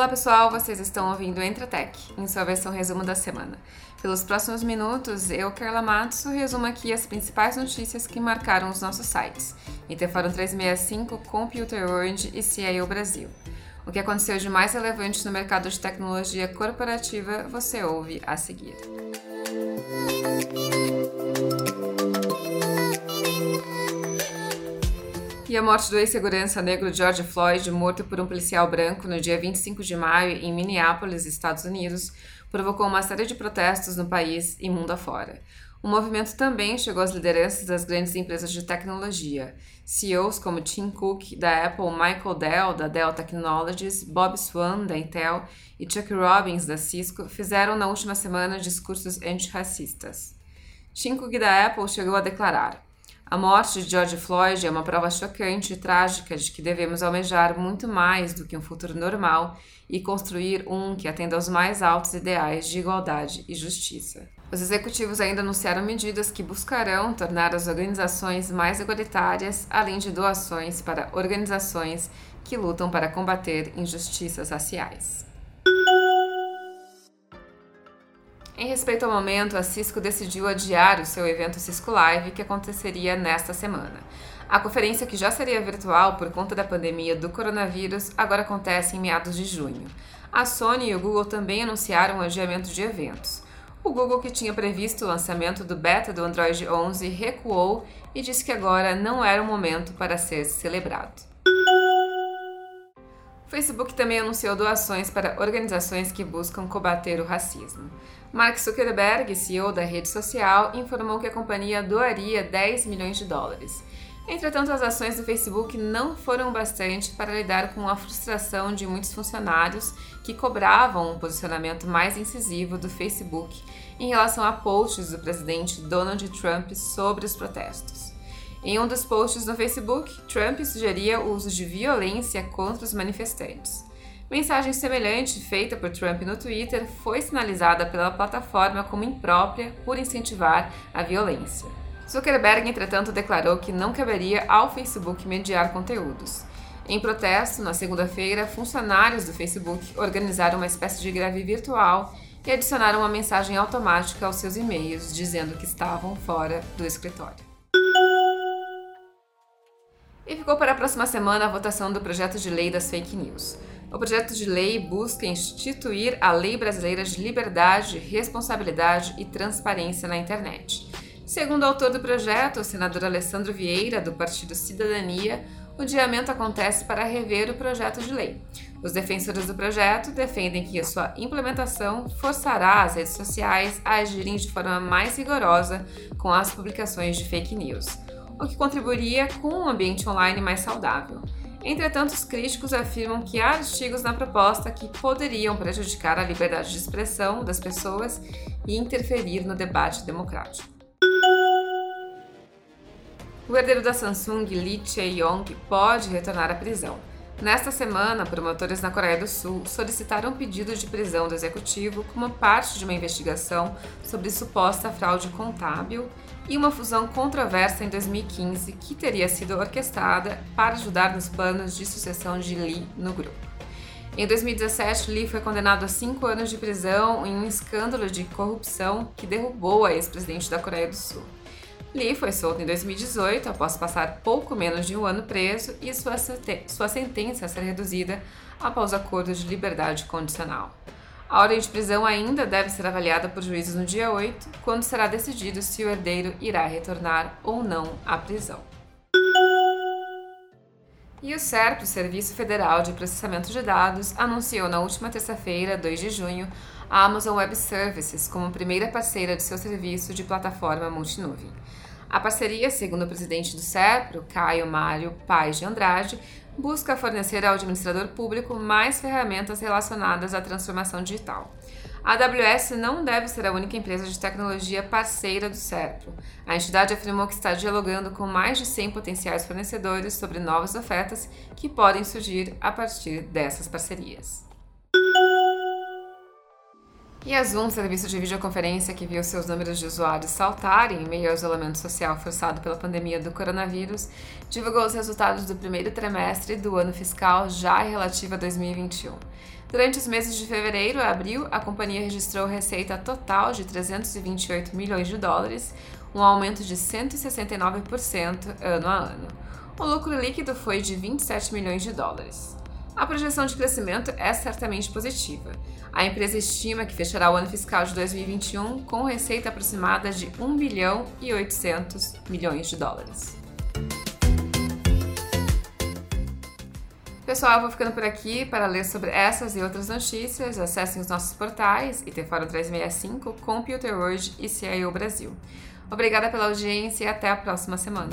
Olá pessoal, vocês estão ouvindo Entratec, em sua versão resumo da semana. Pelos próximos minutos, eu, Carla Matos, resumo aqui as principais notícias que marcaram os nossos sites. Interforum 365, Computer World e CIO Brasil. O que aconteceu de mais relevante no mercado de tecnologia corporativa você ouve a seguir. E a morte do ex-segurança negro George Floyd, morto por um policial branco no dia 25 de maio em Minneapolis, Estados Unidos, provocou uma série de protestos no país e mundo afora. O movimento também chegou às lideranças das grandes empresas de tecnologia. CEOs como Tim Cook, da Apple, Michael Dell, da Dell Technologies, Bob Swan, da Intel e Chuck Robbins, da Cisco, fizeram na última semana discursos antirracistas. Tim Cook, da Apple, chegou a declarar: a morte de George Floyd é uma prova chocante e trágica de que devemos almejar muito mais do que um futuro normal e construir um que atenda aos mais altos ideais de igualdade e justiça. Os executivos ainda anunciaram medidas que buscarão tornar as organizações mais igualitárias, além de doações para organizações que lutam para combater injustiças raciais. Em respeito ao momento, a Cisco decidiu adiar o seu evento Cisco Live, que aconteceria nesta semana. A conferência, que já seria virtual por conta da pandemia do coronavírus, agora acontece em meados de junho. A Sony e o Google também anunciaram o adiamento de eventos. O Google, que tinha previsto o lançamento do beta do Android 11, recuou e disse que agora não era o momento para ser celebrado. Facebook também anunciou doações para organizações que buscam combater o racismo. Mark Zuckerberg, CEO da rede social, informou que a companhia doaria 10 milhões de dólares. Entretanto, as ações do Facebook não foram bastante para lidar com a frustração de muitos funcionários que cobravam um posicionamento mais incisivo do Facebook em relação a posts do presidente Donald Trump sobre os protestos. Em um dos posts no Facebook, Trump sugeria o uso de violência contra os manifestantes. Mensagem semelhante feita por Trump no Twitter foi sinalizada pela plataforma como imprópria por incentivar a violência. Zuckerberg, entretanto, declarou que não caberia ao Facebook mediar conteúdos. Em protesto, na segunda-feira, funcionários do Facebook organizaram uma espécie de greve virtual e adicionaram uma mensagem automática aos seus e-mails dizendo que estavam fora do escritório. E ficou para a próxima semana a votação do projeto de lei das fake news. O projeto de lei busca instituir a Lei Brasileira de Liberdade, Responsabilidade e Transparência na Internet. Segundo o autor do projeto, o senador Alessandro Vieira, do Partido Cidadania, o diamento acontece para rever o projeto de lei. Os defensores do projeto defendem que a sua implementação forçará as redes sociais a agirem de forma mais rigorosa com as publicações de fake news o que contribuiria com um ambiente online mais saudável. Entretanto, os críticos afirmam que há artigos na proposta que poderiam prejudicar a liberdade de expressão das pessoas e interferir no debate democrático. O herdeiro da Samsung, Lee Chae-yong, pode retornar à prisão. Nesta semana, promotores na Coreia do Sul solicitaram pedido de prisão do executivo como parte de uma investigação sobre suposta fraude contábil e uma fusão controversa em 2015 que teria sido orquestrada para ajudar nos planos de sucessão de Lee no grupo. Em 2017, Lee foi condenado a cinco anos de prisão em um escândalo de corrupção que derrubou a ex-presidente da Coreia do Sul. Lee foi solto em 2018 após passar pouco menos de um ano preso e sua, sua sentença a ser reduzida após acordo de liberdade condicional. A ordem de prisão ainda deve ser avaliada por juízes no dia 8, quando será decidido se o herdeiro irá retornar ou não à prisão. E o SERP, o Serviço Federal de Processamento de Dados, anunciou na última terça-feira, 2 de junho, a Amazon Web Services como primeira parceira de seu serviço de plataforma multinuvem. A parceria, segundo o presidente do SERPRO, Caio Mário Paz de Andrade, busca fornecer ao administrador público mais ferramentas relacionadas à transformação digital. A AWS não deve ser a única empresa de tecnologia parceira do SERPRO. A entidade afirmou que está dialogando com mais de 100 potenciais fornecedores sobre novas ofertas que podem surgir a partir dessas parcerias. E a Zoom, serviço de videoconferência que viu seus números de usuários saltarem em meio ao isolamento social forçado pela pandemia do coronavírus, divulgou os resultados do primeiro trimestre do ano fiscal já relativo a 2021. Durante os meses de fevereiro a abril, a companhia registrou receita total de 328 milhões de dólares, um aumento de 169% ano a ano. O lucro líquido foi de 27 milhões de dólares. A projeção de crescimento é certamente positiva. A empresa estima que fechará o ano fiscal de 2021 com receita aproximada de 1 bilhão e 800 milhões de dólares. Pessoal, eu vou ficando por aqui para ler sobre essas e outras notícias. Acessem os nossos portais ITFórum 365, Computer World e CIO Brasil. Obrigada pela audiência e até a próxima semana.